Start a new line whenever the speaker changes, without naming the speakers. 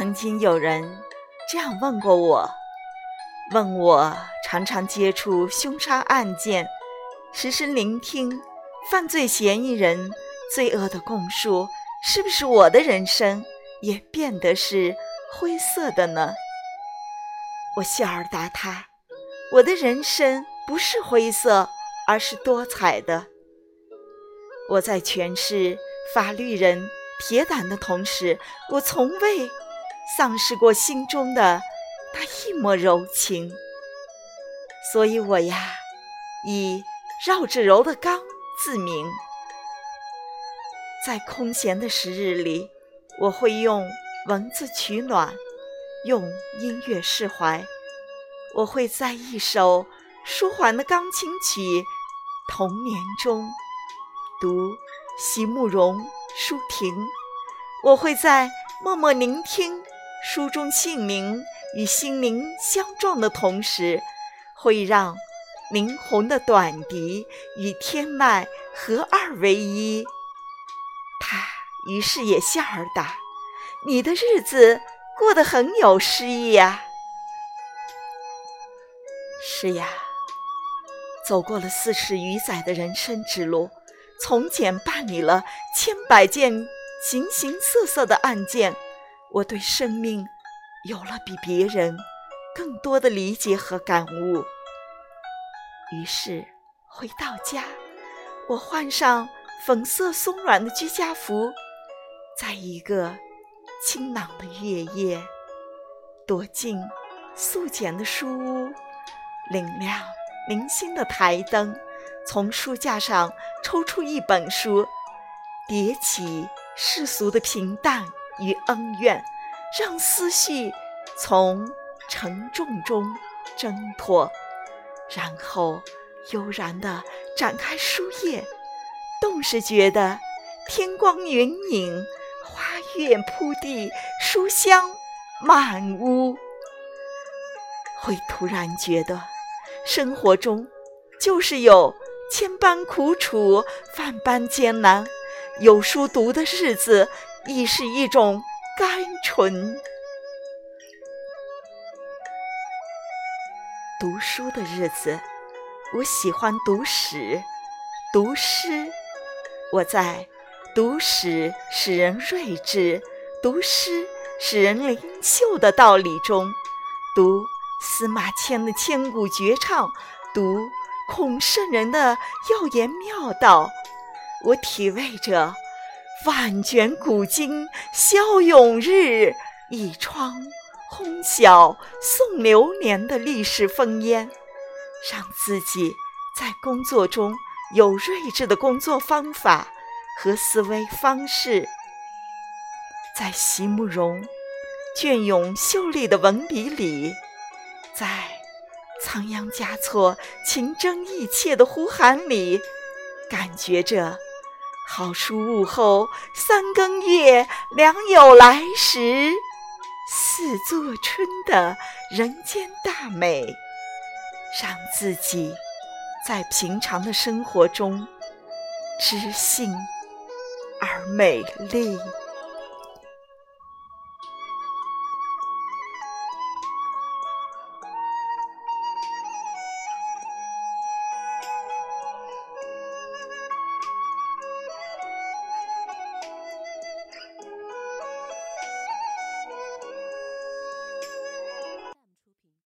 曾经有人这样问过我，问我常常接触凶杀案件，时时聆听犯罪嫌疑人罪恶的供述，是不是我的人生也变得是灰色的呢？我笑而答他：我的人生不是灰色，而是多彩的。我在诠释法律人铁胆的同时，我从未。丧失过心中的那一抹柔情，所以我呀，以绕着柔的刚自名。在空闲的时日里，我会用文字取暖，用音乐释怀。我会在一首舒缓的钢琴曲《童年》中读席慕容舒婷。我会在默默聆听。书中姓名与心灵相撞的同时，会让灵魂的短笛与天籁合二为一。他于是也笑而答：“你的日子过得很有诗意呀。”是呀，走过了四十余载的人生之路，从简办理了千百件形形色色的案件。我对生命有了比别人更多的理解和感悟。于是回到家，我换上粉色松软的居家服，在一个清朗的月夜，躲进素简的书屋，领亮零星的台灯，从书架上抽出一本书，叠起世俗的平淡。与恩怨，让思绪从沉重中挣脱，然后悠然地展开书页，顿时觉得天光云影，花月铺地，书香满屋。会突然觉得，生活中就是有千般苦楚，万般艰难，有书读的日子。亦是一种甘醇。读书的日子，我喜欢读史、读诗。我在读史使人睿智，读诗使人灵秀的道理中，读司马迁的千古绝唱，读孔圣人的耀言妙道，我体味着。万卷古今消永日，一窗轰晓送流年的历史烽烟，让自己在工作中有睿智的工作方法和思维方式，在席慕容隽永秀丽的文笔里，在仓央嘉措情真意切的呼喊里，感觉着。好书物后三更夜，良友来时似作春的人间大美，让自己在平常的生活中知性而美丽。